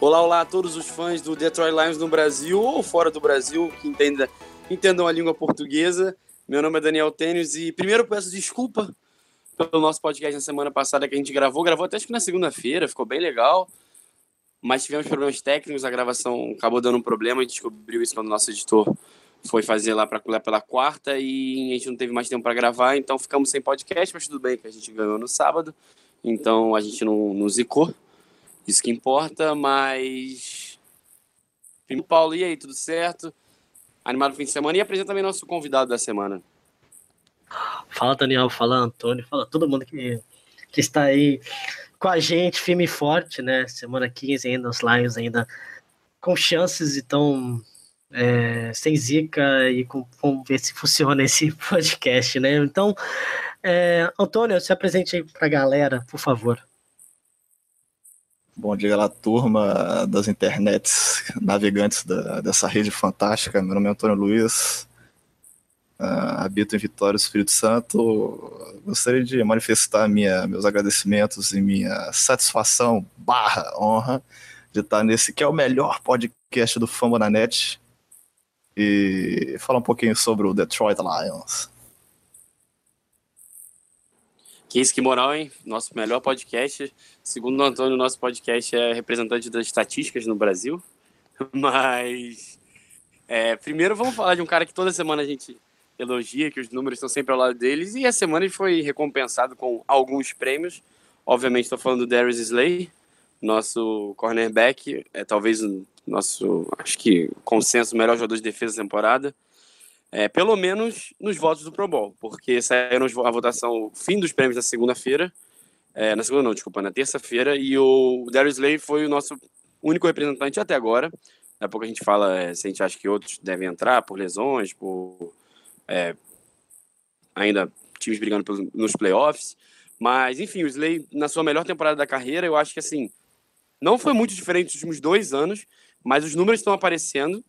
Olá, olá a todos os fãs do Detroit Lions no Brasil ou fora do Brasil que entenda, entendam a língua portuguesa. Meu nome é Daniel Tênis e primeiro peço desculpa pelo nosso podcast na semana passada que a gente gravou. Gravou até acho que na segunda-feira, ficou bem legal. Mas tivemos problemas técnicos, a gravação acabou dando um problema. A gente descobriu isso quando o nosso editor foi fazer lá para pela quarta e a gente não teve mais tempo para gravar, então ficamos sem podcast, mas tudo bem que a gente ganhou no sábado. Então a gente não, não zicou. Isso que importa, mas. Primo Paulo, e aí, tudo certo? Animado fim de semana e apresenta também nosso convidado da semana. Fala, Daniel, fala, Antônio, fala todo mundo que, que está aí com a gente, firme e forte, né? Semana 15 ainda, os Lions ainda com chances, então é, sem zica e com, vamos ver se funciona esse podcast, né? Então, é, Antônio, se apresente aí para a galera, por favor. Bom dia lá, turma das internets, navegantes da, dessa rede fantástica. Meu nome é Antônio Luiz, uh, habito em Vitória, Espírito Santo. Gostaria de manifestar minha, meus agradecimentos e minha satisfação barra honra de estar nesse que é o melhor podcast do Fambonanet e falar um pouquinho sobre o Detroit Lions. Isso, que moral, hein? Nosso melhor podcast. Segundo o Antônio, nosso podcast é representante das estatísticas no Brasil. Mas, é, primeiro vamos falar de um cara que toda semana a gente elogia, que os números estão sempre ao lado deles. E a semana ele foi recompensado com alguns prêmios. Obviamente estou falando do Darius Slay, nosso cornerback. É talvez o nosso, acho que, consenso melhor jogador de defesa da temporada é, pelo menos nos votos do Pro Bowl, porque saíram a votação, fim dos prêmios na segunda-feira, é, na segunda não, desculpa, na terça-feira, e o Darius Slay foi o nosso único representante até agora. Daqui a pouco a gente fala é, se a gente acha que outros devem entrar por lesões, por é, ainda times brigando nos playoffs. Mas, enfim, o Slay, na sua melhor temporada da carreira, eu acho que assim, não foi muito diferente dos últimos dois anos, mas os números estão aparecendo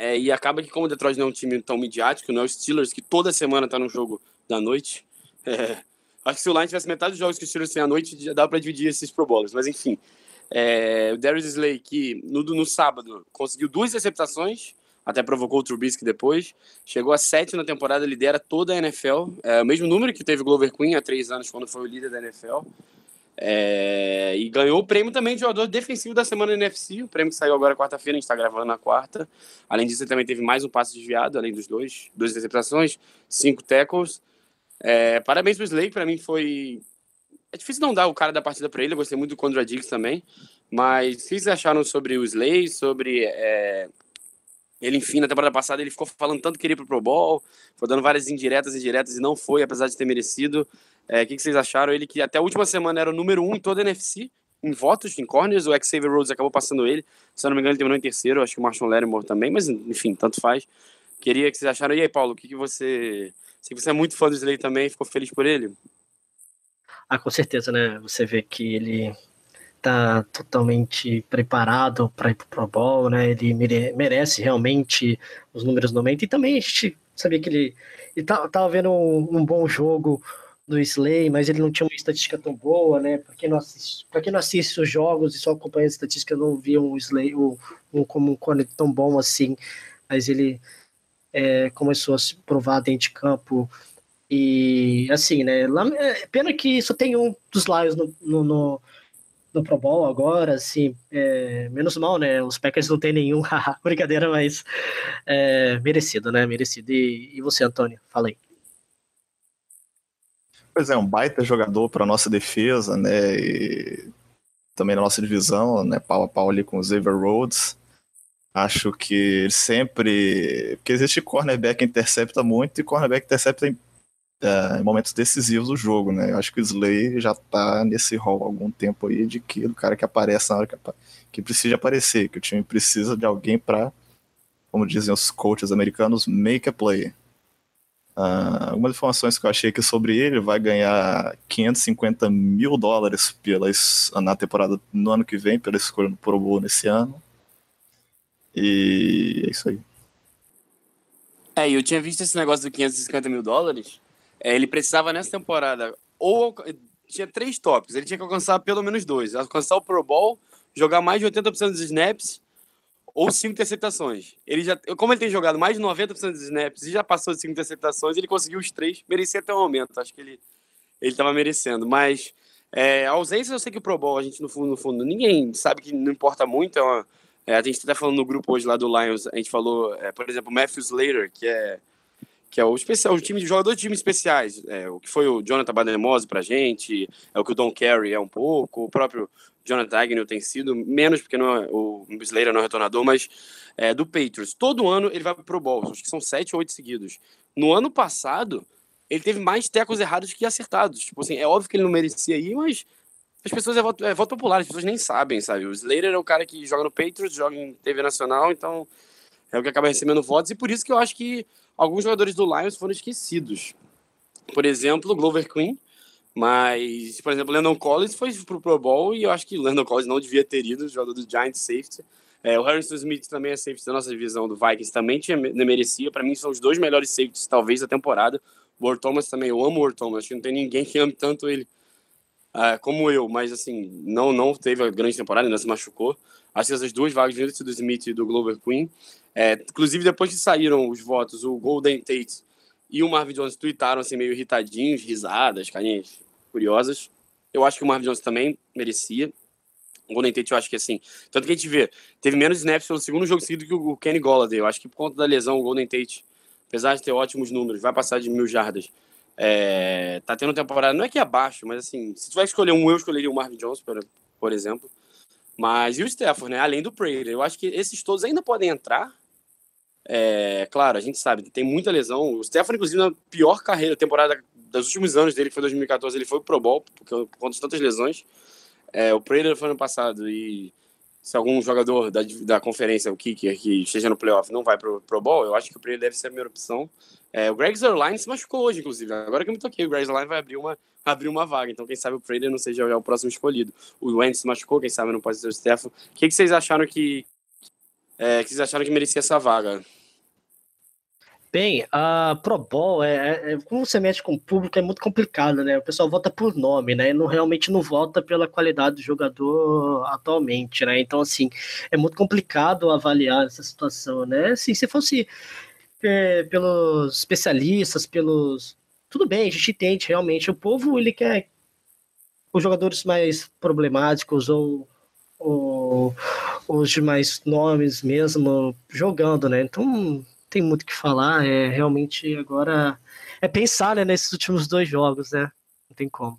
é, e acaba que, como o Detroit não é um time tão midiático, não é o Steelers, que toda semana tá no jogo da noite. É, acho que se o Lions tivesse metade dos jogos que o Steelers tem à noite, já dá para dividir esses Pro Bowlers. Mas enfim, é, o Darius Slay, que no, no sábado conseguiu duas receptações, até provocou o Trubisky depois. Chegou a sete na temporada, lidera toda a NFL. É o mesmo número que teve Glover Queen há três anos, quando foi o líder da NFL. É, e ganhou o prêmio também de jogador defensivo da semana NFC, o prêmio que saiu agora quarta-feira, a gente está gravando na quarta. Além disso, ele também teve mais um passe desviado, além dos dois, duas interceptações, cinco tackles. É, parabéns para o Slade, para mim foi. É difícil não dar o cara da partida para ele, eu gostei muito do Condra Diggs também. Mas o que vocês acharam sobre o Slade, sobre. É... Ele, enfim, na temporada passada ele ficou falando tanto que queria ir pro Pro Bowl, foi dando várias indiretas e diretas e não foi, apesar de ter merecido. É, o que, que, vocês acharam? Ele que até a última semana era o número um em toda a NFC, em votos, em corners, o Xavier Rhodes acabou passando ele. Se eu não me engano, ele terminou em terceiro, acho que o Marshall Lattimore também, mas enfim, tanto faz. Queria que vocês acharam. E aí, Paulo, o que, que você. Sei que você é muito fã do Slay também, ficou feliz por ele? Ah, com certeza, né? Você vê que ele tá totalmente preparado para ir pro Pro Bowl, né? Ele merece realmente os números no momento. E também a gente sabia que ele, ele tava, tava vendo um, um bom jogo do Slay, mas ele não tinha uma estatística tão boa, né? Para quem não assiste, quem não assiste os jogos e só acompanha a estatística, não via um Slay um, um, como um corner tão bom assim, mas ele é, começou a se provar dentro de campo e assim, né? É, pena que só tem um dos Lions no, no, no, no Pro Bowl agora, assim, é, menos mal, né? Os Packers não tem nenhum, brincadeira, mas é, merecido, né? Merecido. E, e você, Antônio? Fala aí. Pois é, um baita jogador para nossa defesa, né? E também na nossa divisão, né, pau a pau ali com o Xavier Rhodes. Acho que ele sempre. Porque existe cornerback que intercepta muito e cornerback intercepta é, em momentos decisivos do jogo, né? Eu acho que o Slay já tá nesse rol há algum tempo aí de que o cara que aparece na hora que, que precisa aparecer, que o time precisa de alguém para, como dizem os coaches americanos, make a play. Uh, algumas informações que eu achei aqui sobre ele, vai ganhar 550 mil dólares pelas, na temporada no ano que vem, pela escolha no Pro Bowl nesse ano. E é isso aí. É, eu tinha visto esse negócio do 550 mil dólares. É, ele precisava nessa temporada, ou tinha três tópicos, ele tinha que alcançar pelo menos dois: alcançar o Pro Bowl, jogar mais de 80% dos snaps ou cinco interceptações. Ele já, como ele tem jogado mais de 90% dos snaps e já passou de cinco interceptações, ele conseguiu os três, merecia até o momento. Acho que ele ele estava merecendo, mas é, a ausência eu sei que o Pro Bowl a gente no fundo, no fundo ninguém sabe que não importa muito, é uma, é, a gente está falando no grupo hoje lá do Lions, a gente falou, é, por exemplo, Matthew Slater, que é que é o especial, o time de jogadores de times especiais, é, o que foi o Jonathan Bademose pra gente, é o que o Don Carey é um pouco, o próprio Jonathan Agnew tem sido, menos porque não é, o Slater não é retornador, mas é, do Patriots. Todo ano ele vai pro Bowl, acho que são sete ou oito seguidos. No ano passado, ele teve mais tecos errados que acertados. Tipo assim, é óbvio que ele não merecia ir, mas as pessoas é voto, é voto popular, as pessoas nem sabem, sabe? O Slater é o cara que joga no Patriots, joga em TV nacional, então é o que acaba recebendo votos, e por isso que eu acho que alguns jogadores do Lions foram esquecidos. Por exemplo, Glover Queen, mas, por exemplo, Landon Collins foi pro Pro Bowl e eu acho que Landon Collins não devia ter ido, jogador do Giants safety. É, o Harrison Smith também é safety da nossa divisão do Vikings, também tinha, merecia. Para mim, são os dois melhores safeties, talvez, da temporada. O Ward Thomas também, eu amo o Ward Thomas, acho que não tem ninguém que ame tanto ele uh, como eu, mas assim, não, não teve a grande temporada, ainda se machucou. Acho que essas duas vagas dentro do Smith e do Glover Queen. É, inclusive, depois que saíram os votos, o Golden Tate e o Marvin Jones tweetaram assim, meio irritadinhos, risadas, carinhas curiosas. Eu acho que o Marvin Jones também merecia. O Golden Tate, eu acho que assim. Tanto que a gente vê, teve menos snaps pelo segundo jogo seguido que o Kenny Golladay. Eu acho que por conta da lesão, o Golden Tate, apesar de ter ótimos números, vai passar de mil jardas. É, tá tendo temporada, não é que é abaixo, mas assim, se tu vai escolher um, eu escolheria o Marvin Jones, por, por exemplo. Mas e o Stafford, né? Além do Prater. Eu acho que esses todos ainda podem entrar. É, claro, a gente sabe, tem muita lesão. O Stafford, inclusive, na pior carreira, temporada dos últimos anos dele, que foi 2014, ele foi pro Bowl, porque, por conta de tantas lesões. É, o Prater foi ano passado e se algum jogador da, da conferência, o kicker, que esteja no playoff, não vai pro Pro Bowl, eu acho que o Prater deve ser a primeira opção. É, o Greg Zerline se machucou hoje, inclusive. Agora que eu me toquei, o Greg Zerline vai abrir uma, abrir uma vaga. Então, quem sabe o Prater não seja o próximo escolhido. O Wentz se machucou, quem sabe não pode ser o Stefan. O que, que vocês acharam que, é, que vocês acharam que merecia essa vaga? Bem, a Pro Bowl, é, é, é, como você mexe com o público, é muito complicado, né? O pessoal vota por nome, né? E não, realmente não vota pela qualidade do jogador atualmente, né? Então, assim, é muito complicado avaliar essa situação, né? Assim, se fosse é, pelos especialistas, pelos. Tudo bem, a gente entende realmente. O povo ele quer os jogadores mais problemáticos ou, ou os demais nomes mesmo jogando, né? Então tem muito o que falar. É realmente agora é pensar né, nesses últimos dois jogos, né? Não tem como.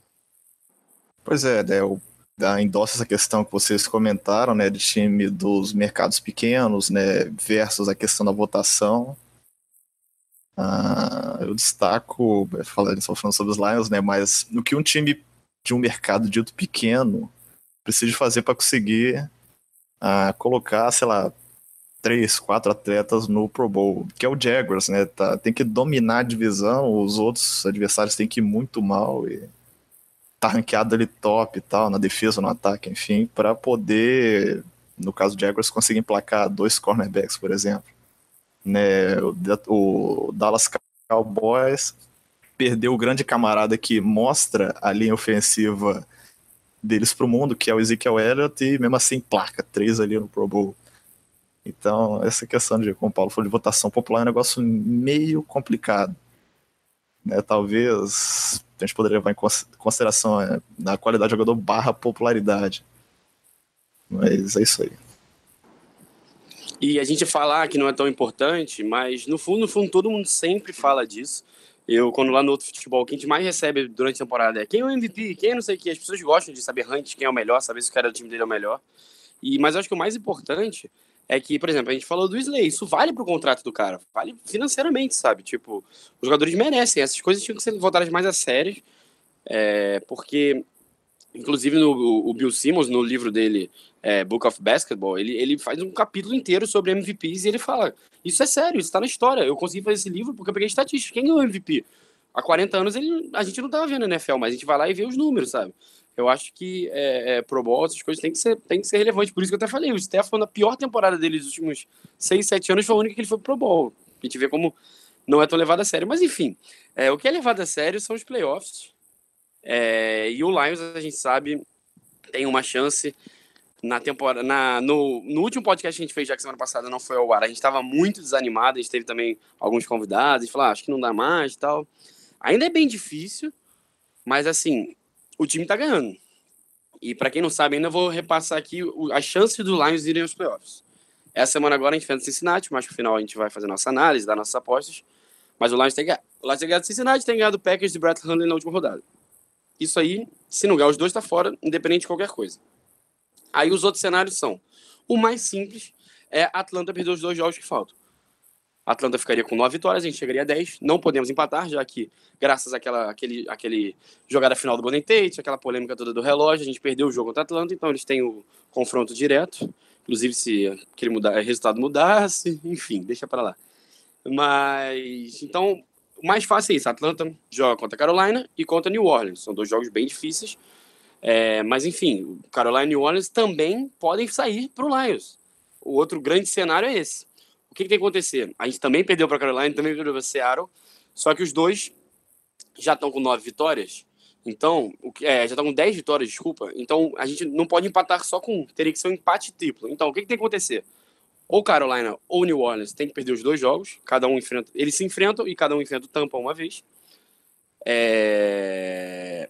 Pois é, né, eu endossa essa questão que vocês comentaram, né, de time dos mercados pequenos, né, versus a questão da votação. Uh, eu destaco, falando, só falando sobre os Lions, né? Mas o que um time de um mercado dito pequeno precisa fazer para conseguir uh, colocar, sei lá, três, quatro atletas no Pro Bowl, que é o Jaguars, né? Tá, tem que dominar a divisão, os outros adversários têm que ir muito mal e tá ranqueado ali top e tal, na defesa, no ataque, enfim, para poder, no caso do Jaguars, conseguir emplacar dois cornerbacks, por exemplo né, o, o Dallas Cowboys perdeu o grande camarada que mostra a linha ofensiva deles para o mundo, que é o Ezekiel Elliott, e mesmo assim placa, três ali no Pro Bowl. Então, essa questão de, como o Paulo falou, de votação popular é um negócio meio complicado. Né? Talvez a gente poderia levar em consideração é, a qualidade do jogador barra popularidade. Mas é isso aí. E a gente falar que não é tão importante, mas no fundo, no fundo, todo mundo sempre fala disso. Eu, quando lá no outro futebol, quem a gente mais recebe durante a temporada é quem é o MVP, quem é não sei o que. As pessoas gostam de saber antes quem é o melhor, saber se o cara do time dele é o melhor. E, mas eu acho que o mais importante é que, por exemplo, a gente falou do Slay, isso vale pro contrato do cara, vale financeiramente, sabe? Tipo, os jogadores merecem, essas coisas tinham que ser voltadas mais a sério, é, porque, inclusive, no, o Bill Simmons, no livro dele, é, Book of Basketball, ele, ele faz um capítulo inteiro sobre MVPs e ele fala: Isso é sério, isso tá na história. Eu consegui fazer esse livro porque eu peguei estatística. Quem ganhou o MVP? Há 40 anos ele, a gente não tava vendo a NFL, mas a gente vai lá e vê os números, sabe? Eu acho que é, é, Pro Bowl, essas coisas tem que, ser, tem que ser relevante. Por isso que eu até falei, o Steph, na pior temporada dele dos últimos 6, 7 anos, foi a única que ele foi pro Bowl. A gente vê como não é tão levado a sério. Mas enfim, é, o que é levado a sério são os playoffs. É, e o Lions, a gente sabe, tem uma chance na temporada. Na, no, no último podcast que a gente fez, já que semana passada não foi ao ar, a gente estava muito desanimado, a gente teve também alguns convidados, e falou, ah, acho que não dá mais e tal. Ainda é bem difícil, mas assim, o time tá ganhando. E para quem não sabe, ainda vou repassar aqui as chances do Lions irem aos playoffs. Essa semana agora a gente enfrenta Cincinnati, mas no final a gente vai fazer nossa análise, dar nossas apostas. Mas o Lions tem ganhado. O Lions tem ganhado Cincinnati, tem ganhado o Packers de Brett Hundley na última rodada. Isso aí, se não ganhar os dois, tá fora, independente de qualquer coisa. Aí os outros cenários são: o mais simples é Atlanta perder os dois jogos que faltam. Atlanta ficaria com nove vitórias, a gente chegaria a 10. Não podemos empatar, já que, graças àquela aquele, aquele jogada final do Golden aquela polêmica toda do relógio, a gente perdeu o jogo contra Atlanta, então eles têm o confronto direto. Inclusive, se aquele mudar, resultado mudasse, enfim, deixa para lá. Mas, então, o mais fácil é isso: Atlanta joga contra Carolina e contra New Orleans. São dois jogos bem difíceis. É, mas, enfim, Carolina e New Orleans também podem sair para o Lions. O outro grande cenário é esse o que, que tem que acontecer? A gente também perdeu para Carolina, também perdeu para Seattle, só que os dois já estão com nove vitórias. Então, o que, é, já estão com dez vitórias, desculpa. Então, a gente não pode empatar só com um. Teria que ser um empate triplo. Então, o que, que tem que acontecer? Ou Carolina ou New Orleans tem que perder os dois jogos. Cada um enfrenta. Eles se enfrentam e cada um enfrenta o Tampa uma vez. É...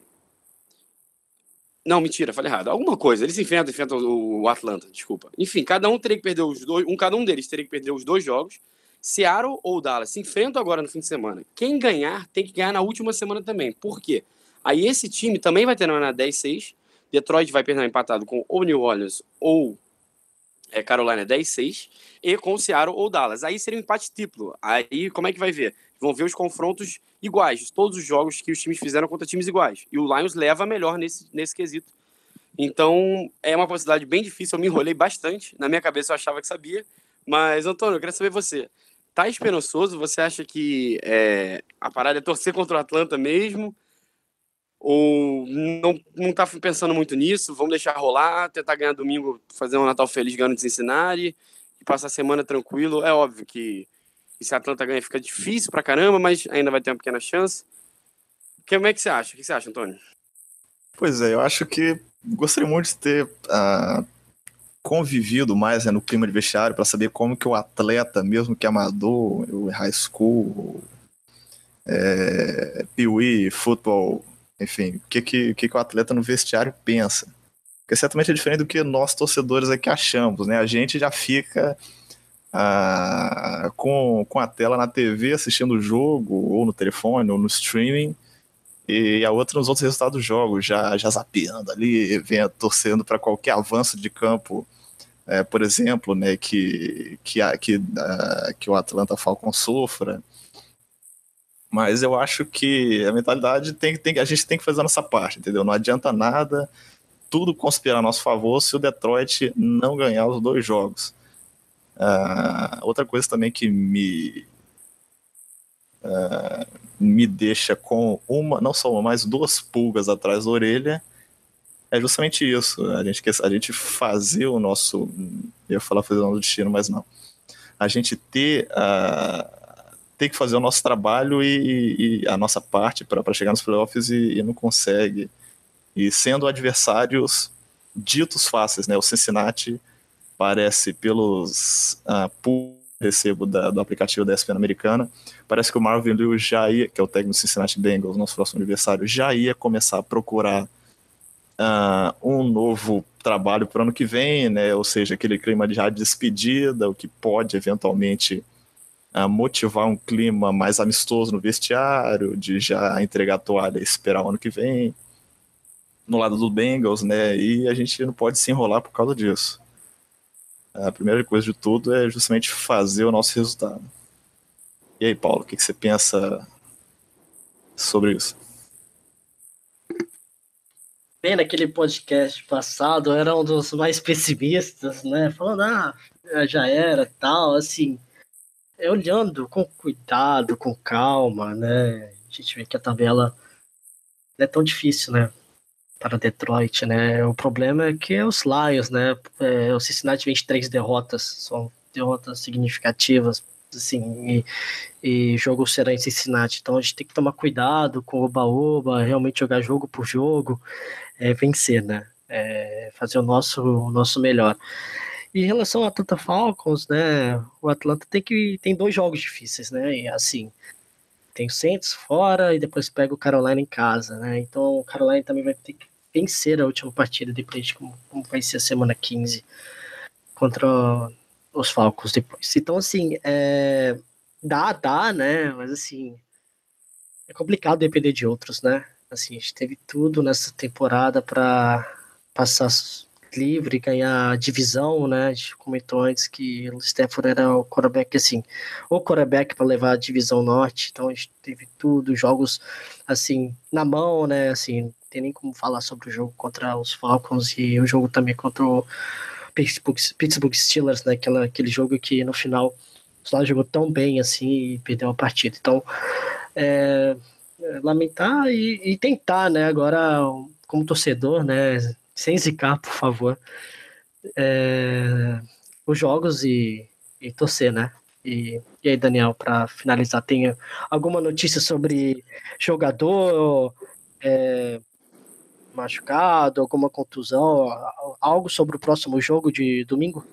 Não, mentira, falei errado. Alguma coisa. Eles enfrentam, enfrentam o Atlanta, desculpa. Enfim, cada um teria que perder os dois. Um, cada um deles teria que perder os dois jogos. Seattle ou Dallas se enfrentam agora no fim de semana. Quem ganhar tem que ganhar na última semana também. Por quê? Aí esse time também vai terminar na 10-6. Detroit vai perder empatado com ou New Orleans ou é, Carolina 10-6. E com Seattle ou Dallas. Aí seria um empate triplo. Aí como é que vai ver? Vão ver os confrontos iguais, todos os jogos que os times fizeram contra times iguais. E o Lions leva melhor nesse, nesse quesito. Então, é uma possibilidade bem difícil. Eu me enrolei bastante. Na minha cabeça eu achava que sabia. Mas, Antônio, eu queria saber você. Tá esperançoso? Você acha que é, a parada é torcer contra o Atlanta mesmo? Ou não, não tá pensando muito nisso? Vamos deixar rolar, tentar ganhar domingo, fazer um Natal feliz ganhando de Cincinnati e passar a semana tranquilo? É óbvio que se a Atlanta ganha, fica difícil pra caramba, mas ainda vai ter uma pequena chance. Como é que você acha? O que você acha, Antônio? Pois é, eu acho que gostaria muito de ter uh, convivido mais né, no clima de vestiário para saber como que o atleta, mesmo que amador, o high school, é, piuí, futebol, enfim, o que, que, que, que o atleta no vestiário pensa. Porque certamente é diferente do que nós torcedores aqui achamos, né? A gente já fica com, com a tela na TV assistindo o jogo, ou no telefone, ou no streaming, e a outra nos outros resultados do jogo, já, já zapeando ali, vendo, torcendo para qualquer avanço de campo, é, por exemplo, né, que, que, que, a, que o Atlanta Falcon sofra. Mas eu acho que a mentalidade tem, tem a gente tem que fazer a nossa parte, entendeu? Não adianta nada tudo conspirar a nosso favor se o Detroit não ganhar os dois jogos. Uh, outra coisa também que me uh, me deixa com uma, não só uma, mas duas pulgas atrás da orelha é justamente isso. A gente, a gente fazer o nosso. Eu ia falar fazer o nosso destino, mas não. A gente ter, uh, ter que fazer o nosso trabalho e, e a nossa parte para chegar nos playoffs e, e, não consegue. E sendo adversários ditos fáceis, né? O Cincinnati parece pelos uh, recebo da, do aplicativo da ESPN americana, parece que o Marvin Lewis já ia, que é o técnico do Cincinnati Bengals, nosso próximo aniversário, já ia começar a procurar uh, um novo trabalho para o ano que vem, né? Ou seja, aquele clima de já despedida, o que pode eventualmente uh, motivar um clima mais amistoso no vestiário, de já entregar a toalha e esperar o ano que vem. No lado do Bengals, né? E a gente não pode se enrolar por causa disso. A primeira coisa de tudo é justamente fazer o nosso resultado. E aí, Paulo, o que, que você pensa sobre isso? Bem, naquele podcast passado, era um dos mais pessimistas, né? Falando, ah, já era, tal, assim. É olhando com cuidado, com calma, né? A gente vê que a tabela não é tão difícil, né? Para Detroit, né? O problema é que é os Lions, né? É, o Cincinnati vem de três derrotas, são derrotas significativas, assim, e, e jogo será em Cincinnati. Então a gente tem que tomar cuidado com o oba-oba, realmente jogar jogo por jogo, é, vencer, né? É, fazer o nosso, o nosso melhor. Em relação ao Atlanta Falcons, né? O Atlanta tem que tem dois jogos difíceis, né? E assim, tem o Saints fora e depois pega o Carolina em casa, né? Então o Carolina também vai ter que vencer a última partida depois de como, como vai ser a semana 15 contra os Falcons depois. Então assim, é, dá, dá, né? Mas assim, é complicado depender de outros, né? Assim, a gente teve tudo nessa temporada para passar livre, ganhar divisão, né? A gente comentou antes que o Stafford era o quarterback, assim, o quarterback para levar a divisão norte, então a gente teve tudo, jogos, assim, na mão, né? Assim, não tem nem como falar sobre o jogo contra os Falcons e o jogo também contra o Pittsburgh, Steelers, né? Aquela, aquele jogo que no final o Steelers jogou tão bem assim e perdeu a partida. Então, é, lamentar e, e, tentar, né? Agora, como torcedor, né? Sem zicar, por favor, é, os jogos e, e torcer, né? E, e aí, Daniel, para finalizar, tem alguma notícia sobre jogador é, machucado, alguma contusão, algo sobre o próximo jogo de domingo?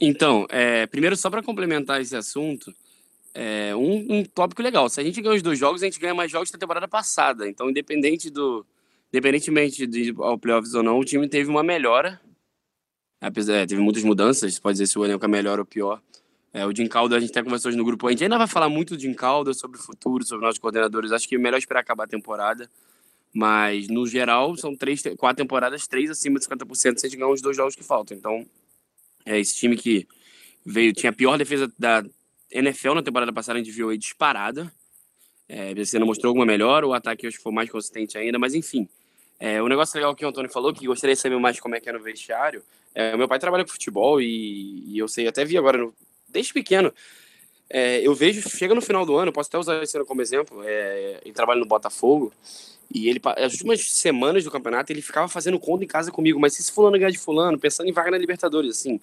Então, é, primeiro, só para complementar esse assunto, é, um, um, tópico legal. Se a gente ganha os dois jogos, a gente ganha mais jogos da temporada passada. Então, independente do, independentemente de ao playoffs ou não, o time teve uma melhora. Apesar, é, teve muitas mudanças, pode dizer se o elenco é melhor ou pior. É, o Jim Calda, a gente até conversou hoje no grupo, a gente ainda vai falar muito do Jim Calda, sobre o futuro, sobre nossos coordenadores. Acho que é melhor esperar acabar a temporada. Mas, no geral, são três, quatro temporadas, três acima de 50% se a gente ganhar os dois jogos que faltam. Então, é esse time que veio, tinha a pior defesa da, NFL na temporada passada a gente viu aí disparada. É, você não mostrou alguma melhor, o ataque que foi mais consistente ainda, mas enfim. É, o negócio legal que o Antônio falou, que gostaria de saber mais como é que é no vestiário, é, meu pai trabalha com futebol e, e eu sei, até vi agora, no, desde pequeno, é, eu vejo, chega no final do ano, posso até usar esse ano como exemplo, é, ele trabalha no Botafogo, e ele, as últimas semanas do campeonato, ele ficava fazendo conta em casa comigo, mas se esse fulano ganhar de fulano, pensando em vaga na Libertadores, assim,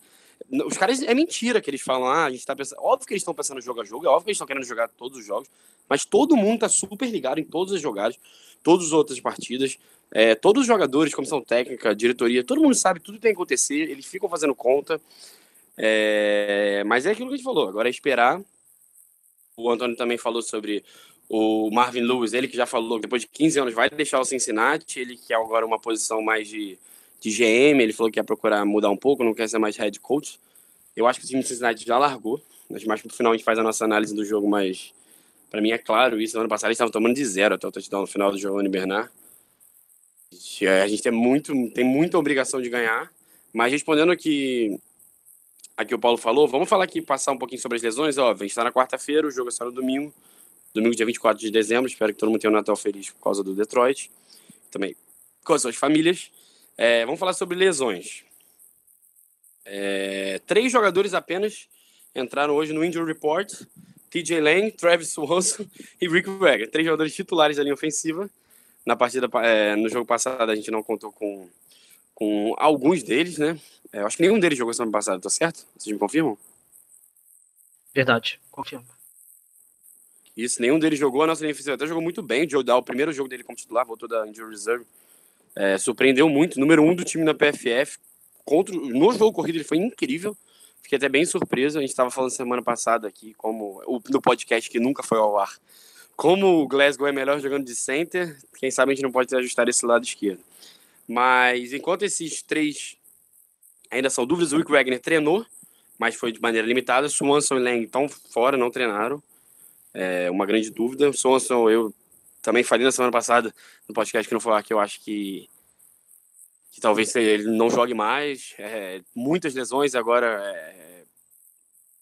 os caras, é mentira que eles falam, ah, a gente tá pensando. Óbvio que eles estão pensando jogo a jogo, é óbvio que eles estão querendo jogar todos os jogos, mas todo mundo tá super ligado em todas as jogadas, todas as outras partidas. É, todos os jogadores, comissão técnica, diretoria, todo mundo sabe tudo que tem que acontecer, eles ficam fazendo conta. É, mas é aquilo que a gente falou, agora é esperar. O Antônio também falou sobre o Marvin Lewis, ele que já falou que depois de 15 anos vai deixar o Cincinnati, ele quer agora uma posição mais de de GM, ele falou que ia procurar mudar um pouco, não quer ser mais head coach. Eu acho que o time de Cincinnati já largou, mas mais pro final a gente faz a nossa análise do jogo, mas para mim é claro isso. No ano passado eles estavam tomando de zero até o touchdown no final do Giovanni Bernard. A gente tem, muito, tem muita obrigação de ganhar, mas respondendo aqui aqui o Paulo falou, vamos falar aqui, passar um pouquinho sobre as lesões. Ó, a gente está na quarta-feira, o jogo é só no domingo, domingo dia 24 de dezembro. Espero que todo mundo tenha um Natal feliz por causa do Detroit. Também com as suas famílias. É, vamos falar sobre lesões. É, três jogadores apenas entraram hoje no Injury Report: TJ Lane, Travis Swanson e Rick Wagner. Três jogadores titulares da linha ofensiva. Na partida, é, no jogo passado, a gente não contou com, com alguns deles, né? É, acho que nenhum deles jogou semana passada, tá certo? Vocês me confirmam? Verdade, confirmo. Isso, nenhum deles jogou. A nossa linha ofensiva até jogou muito bem. O Joe Dow, o primeiro jogo dele como titular, voltou da Injury Reserve é, surpreendeu muito, número um do time na PFF. Contra, no jogo corrido ele foi incrível. Fiquei até bem surpreso. A gente estava falando semana passada aqui, como no podcast que nunca foi ao ar, como o Glasgow é melhor jogando de center. Quem sabe a gente não pode ajustar esse lado esquerdo. Mas enquanto esses três ainda são dúvidas, o Rick Wagner treinou, mas foi de maneira limitada. Swanson e Lang estão fora, não treinaram. É uma grande dúvida. Swanson, eu também falei na semana passada no podcast que não foi lá que eu acho que, que talvez ele não jogue mais. É, muitas lesões agora, é,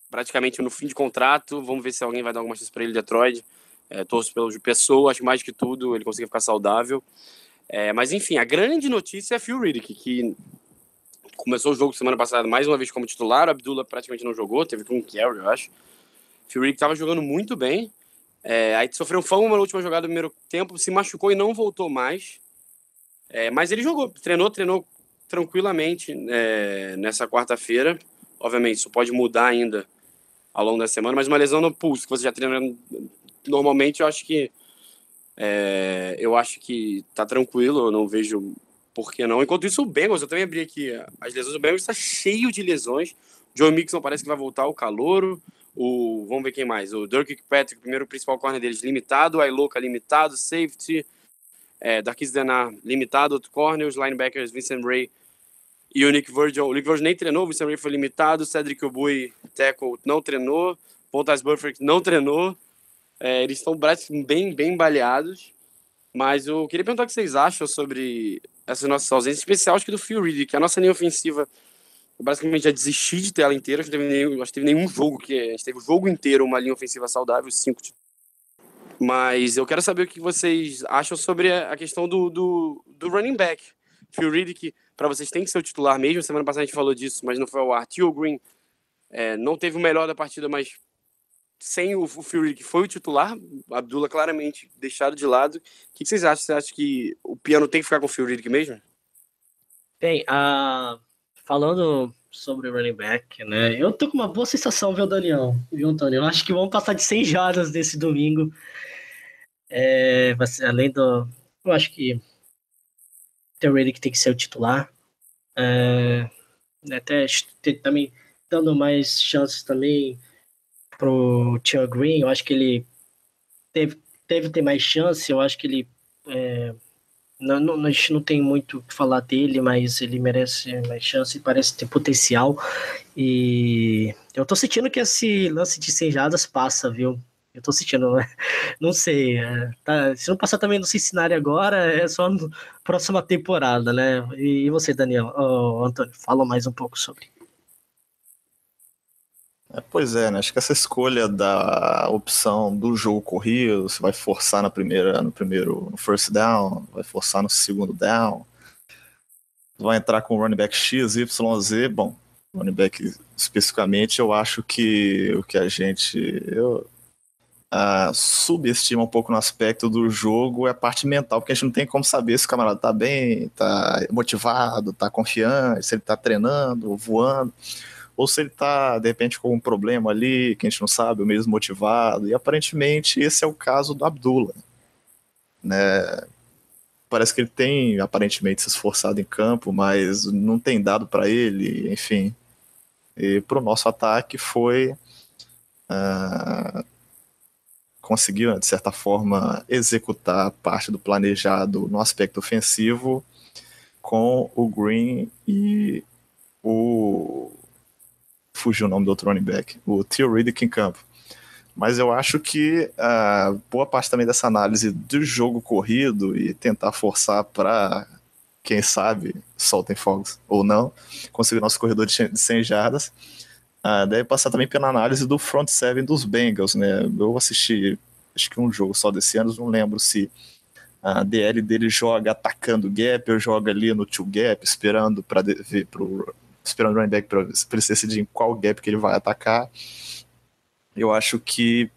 praticamente no fim de contrato. Vamos ver se alguém vai dar alguma chance para ele, Detroit. É, torço pelo pessoa, acho mais que tudo ele conseguir ficar saudável. É, mas enfim, a grande notícia é Phil Riddick, que começou o jogo semana passada mais uma vez como titular. O Abdullah praticamente não jogou, teve com um carry, eu acho. Phil Riddick estava jogando muito bem. É, aí sofreu um fama na última jogada do primeiro tempo, se machucou e não voltou mais. É, mas ele jogou, treinou, treinou tranquilamente é, nessa quarta-feira. Obviamente, isso pode mudar ainda ao longo da semana, mas uma lesão no pulso que você já treina normalmente eu acho que é, eu acho que tá tranquilo, eu não vejo por que não. Enquanto isso, o Bengals, eu também abri aqui as lesões, o Bengals está cheio de lesões. Joe Mixon parece que vai voltar o calouro. O, vamos ver quem mais. O Dirk Patrick, primeiro principal corner deles, limitado. O Iloka, limitado. Safety. É, Darkis Denar, limitado. Outro corner. Os linebackers, Vincent Ray e o Nick Virgil. O Nick Virgil nem treinou. O Vincent Ray foi limitado. Cedric Obui, tackle, não treinou. Pontas Burfict não treinou. É, eles estão bem, bem baleados. Mas eu queria perguntar o que vocês acham sobre essa nossa ausência, especial acho que do Phil Reed, que a nossa linha ofensiva, eu basicamente já desisti de ter ela inteira, acho que, teve nenhum, acho que teve nenhum jogo que a gente teve o jogo inteiro uma linha ofensiva saudável, cinco. Mas eu quero saber o que vocês acham sobre a questão do, do, do running back. Phil que para vocês tem que ser o titular mesmo, semana passada a gente falou disso, mas não foi ao ar. Tio Green é, não teve o melhor da partida, mas sem o, Fury, que foi o titular, Abdullah claramente deixado de lado. O que, vocês acham? Você acha que o piano tem que ficar com o Fury aqui mesmo? Bem, uh, falando sobre running back, né? Eu tô com uma boa sensação, viu, Daniel? Viu, Antônio? Eu acho que vamos passar de 100 jardas desse domingo. É, além do. Eu acho que o que tem que ser o titular. É, até também dando mais chances também pro Tia Green, eu acho que ele deve, deve ter mais chance, eu acho que ele é, não, não, a gente não tem muito o que falar dele, mas ele merece mais chance parece ter potencial. E eu tô sentindo que esse lance de 100 jadas passa, viu? Eu tô sentindo, né? não sei. É, tá, se não passar também no Cincinnati agora, é só na próxima temporada, né? E, e você, Daniel? Oh, Antônio, fala mais um pouco sobre. É, pois é, né? Acho que essa escolha da opção do jogo corrido, você vai forçar na primeira, no primeiro no first down, vai forçar no segundo down, vai entrar com running back X, Y, Z, bom, running back especificamente, eu acho que o que a gente eu, uh, subestima um pouco no aspecto do jogo é a parte mental, porque a gente não tem como saber se o camarada tá bem, tá motivado, tá confiante, se ele tá treinando, voando ou se ele está, de repente, com um problema ali, que a gente não sabe, o mesmo motivado, e aparentemente esse é o caso do Abdullah. Né? Parece que ele tem, aparentemente, se esforçado em campo, mas não tem dado para ele, enfim. E para o nosso ataque foi. Uh, conseguiu, de certa forma, executar parte do planejado no aspecto ofensivo com o Green e o fugiu o nome do outro running back, o Theo Riddick em campo. Mas eu acho que uh, boa parte também dessa análise do jogo corrido e tentar forçar para, quem sabe, soltem fogos ou não, conseguir nosso corredor de 100 jardas, uh, deve passar também pela análise do front seven dos Bengals. Né? Eu assisti, acho que um jogo só desse ano, não lembro se a DL dele joga atacando gap ou joga ali no two gap, esperando para esperando o running back para decidir em qual gap que ele vai atacar. Eu acho que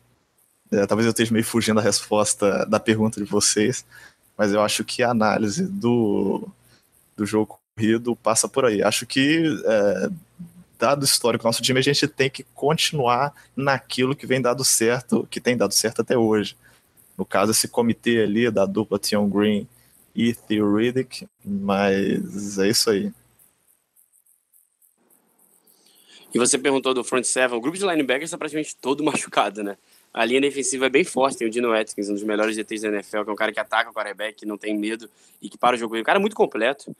é, talvez eu esteja meio fugindo da resposta da pergunta de vocês, mas eu acho que a análise do, do jogo corrido passa por aí. Acho que, é, dado o histórico do nosso time, a gente tem que continuar naquilo que vem dado certo, que tem dado certo até hoje. No caso, esse comitê ali da dupla Tion Green e Theo Riddick, mas é isso aí. E você perguntou do front seven, o grupo de linebackers está praticamente todo machucado, né? A linha defensiva é bem forte, tem o Dino Atkins, um dos melhores DTs da NFL, que é um cara que ataca o quarterback, que não tem medo e que para o jogo. Um cara muito completo.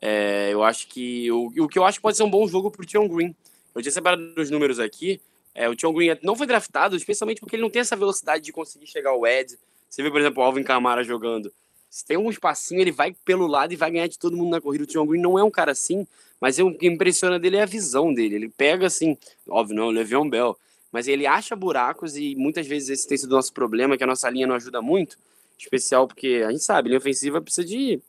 É, eu acho que o, o que eu acho que pode ser um bom jogo para o Tion Green, Eu tinha separado os números aqui. É, o John Green não foi draftado, especialmente porque ele não tem essa velocidade de conseguir chegar ao Ed. Você vê, por exemplo, o Alvin Kamara jogando. Se tem um espacinho, ele vai pelo lado e vai ganhar de todo mundo na corrida. O John Green não é um cara assim, mas o que impressiona dele é a visão dele. Ele pega assim, óbvio, não, o Le'Veon Bell, mas ele acha buracos e muitas vezes esse tem sido o nosso problema, que a nossa linha não ajuda muito. Especial porque a gente sabe, linha ofensiva precisa de,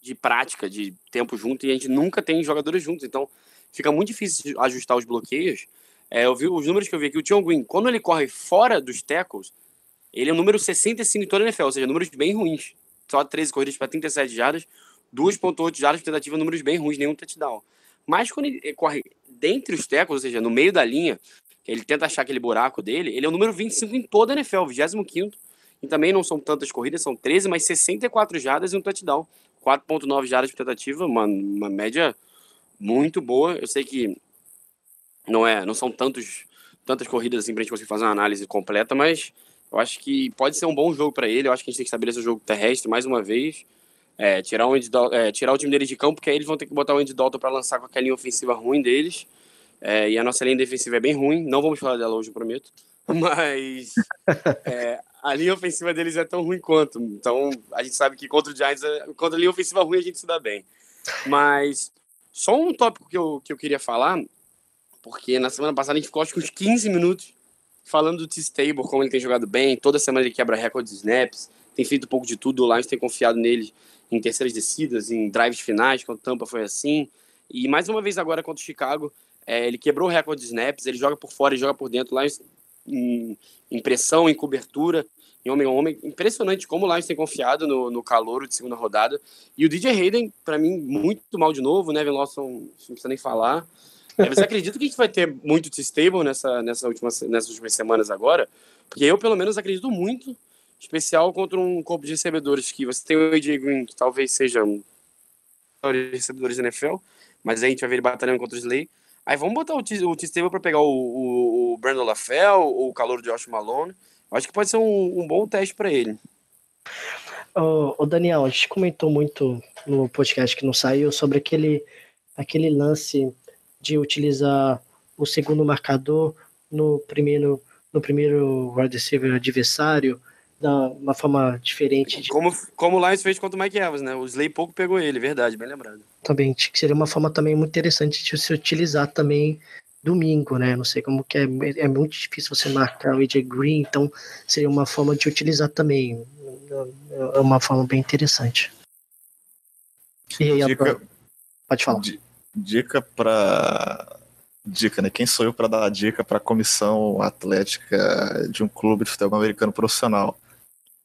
de prática, de tempo junto, e a gente nunca tem jogadores juntos. Então fica muito difícil ajustar os bloqueios. É, eu vi os números que eu vi aqui. O John Green, quando ele corre fora dos tackles, ele é o número 65 em toda a NFL, ou seja, números bem ruins. Só 13 corridas para 37 jardas, 2.8 jardas por tentativa, números bem ruins, nenhum touchdown. Mas quando ele corre dentre os tackles, ou seja, no meio da linha, ele tenta achar aquele buraco dele, ele é o número 25 em toda a NFL, 25 e também não são tantas corridas, são 13, mas 64 jardas e um touchdown. 4.9 jardas por tentativa, uma, uma média muito boa. Eu sei que não é, não são tantos tantas corridas assim pra gente conseguir fazer uma análise completa, mas eu acho que pode ser um bom jogo para ele. Eu acho que a gente tem que estabelecer o jogo terrestre mais uma vez. É, tirar, o Andy, é, tirar o time deles de campo, porque aí eles vão ter que botar o Andy Dalton para lançar com aquela linha ofensiva ruim deles. É, e a nossa linha defensiva é bem ruim. Não vamos falar dela hoje, eu prometo. Mas é, a linha ofensiva deles é tão ruim quanto. Então a gente sabe que contra o Giants, é, contra a linha ofensiva ruim, a gente se dá bem. Mas só um tópico que eu, que eu queria falar, porque na semana passada a gente ficou acho que uns 15 minutos falando do T-Stable, como ele tem jogado bem. Toda semana ele quebra recordes de snaps, tem feito um pouco de tudo. O Lions tem confiado nele em terceiras descidas, em drives finais, quando o Tampa foi assim. E mais uma vez agora contra o Chicago, é, ele quebrou o recorde de snaps, ele joga por fora e joga por dentro. Lions em, em pressão, em cobertura, em homem a homem. Impressionante como o Lions tem confiado no, no calor de segunda rodada. E o DJ Hayden, para mim, muito mal de novo. Nevin Lawson, não precisa nem falar. É, você acredita que a gente vai ter muito T-Stable nessa, nessa última, nessas últimas semanas agora? Porque eu, pelo menos, acredito muito, especial contra um corpo de recebedores que você tem o AJ Green, que talvez seja um recebedores da NFL, mas a gente vai ver ele batalhando contra o Slay. Aí vamos botar o T-Stable para pegar o, o, o Brandon LaFell, o calor de Josh Malone. Acho que pode ser um, um bom teste para ele. O Daniel, a gente comentou muito no podcast que não saiu sobre aquele, aquele lance de utilizar o segundo marcador no primeiro no primeiro wide receiver adversário da uma forma diferente. De... Como, como o Lions fez contra o Mike Evans, né? O Slay pouco pegou ele, verdade, bem lembrado. Também, que seria uma forma também muito interessante de se utilizar também domingo, né? Não sei como que é, é muito difícil você marcar o AJ Green, então seria uma forma de utilizar também. É uma forma bem interessante. E aí, Dica... Pode falar dica para dica, né? Quem sou eu para dar a dica para a comissão atlética de um clube de futebol americano profissional?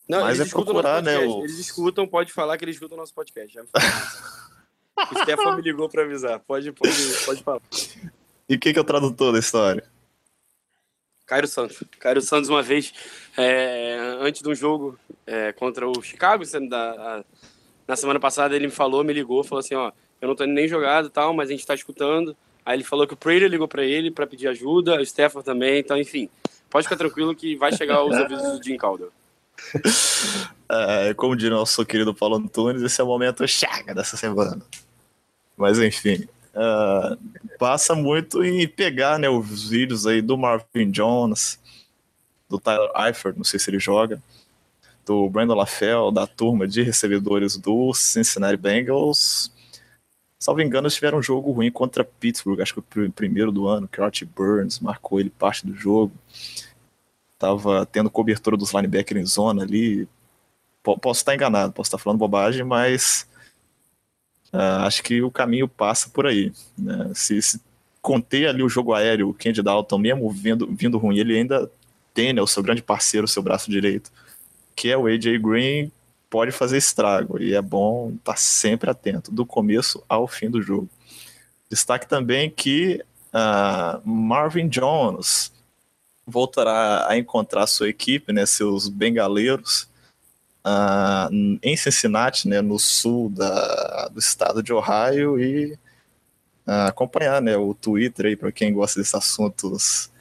Não, Mas é procurar, né? O... Eles escutam, pode falar que eles escutam o nosso podcast. Já o Stefan me ligou para avisar. Pode, pode, pode falar. E quem que é o tradutor da história? Cairo Santos. Cairo Santos, uma vez, é, antes de um jogo é, contra o Chicago, sendo da, a, na semana passada, ele me falou, me ligou, falou assim: ó, eu não tô nem jogado tal, mas a gente tá escutando. Aí ele falou que o Prater ligou para ele para pedir ajuda, o Stafford também, então enfim. Pode ficar tranquilo que vai chegar aos ouvidos do Jim Calder. É, como diz nosso querido Paulo Antunes, esse é o momento chega dessa semana. Mas enfim, uh, passa muito em pegar né, os vídeos aí do Marvin Jones, do Tyler Eifert, não sei se ele joga, do Brandon LaFell, da turma de recebedores do Cincinnati Bengals, Salvo engano, eles tiveram um jogo ruim contra Pittsburgh, acho que o primeiro do ano, que Burns marcou ele parte do jogo. Tava tendo cobertura dos linebackers em zona ali. Posso estar enganado, posso estar falando bobagem, mas uh, acho que o caminho passa por aí. Né? Se, se ali o jogo aéreo, o Candy Dalton, mesmo vindo, vindo ruim, ele ainda tem né, o seu grande parceiro, o seu braço direito, que é o AJ Green, pode fazer estrago e é bom estar sempre atento, do começo ao fim do jogo. Destaque também que uh, Marvin Jones voltará a encontrar sua equipe, né, seus bengaleiros, uh, em Cincinnati, né, no sul da, do estado de Ohio, e uh, acompanhar né, o Twitter para quem gosta desses assuntos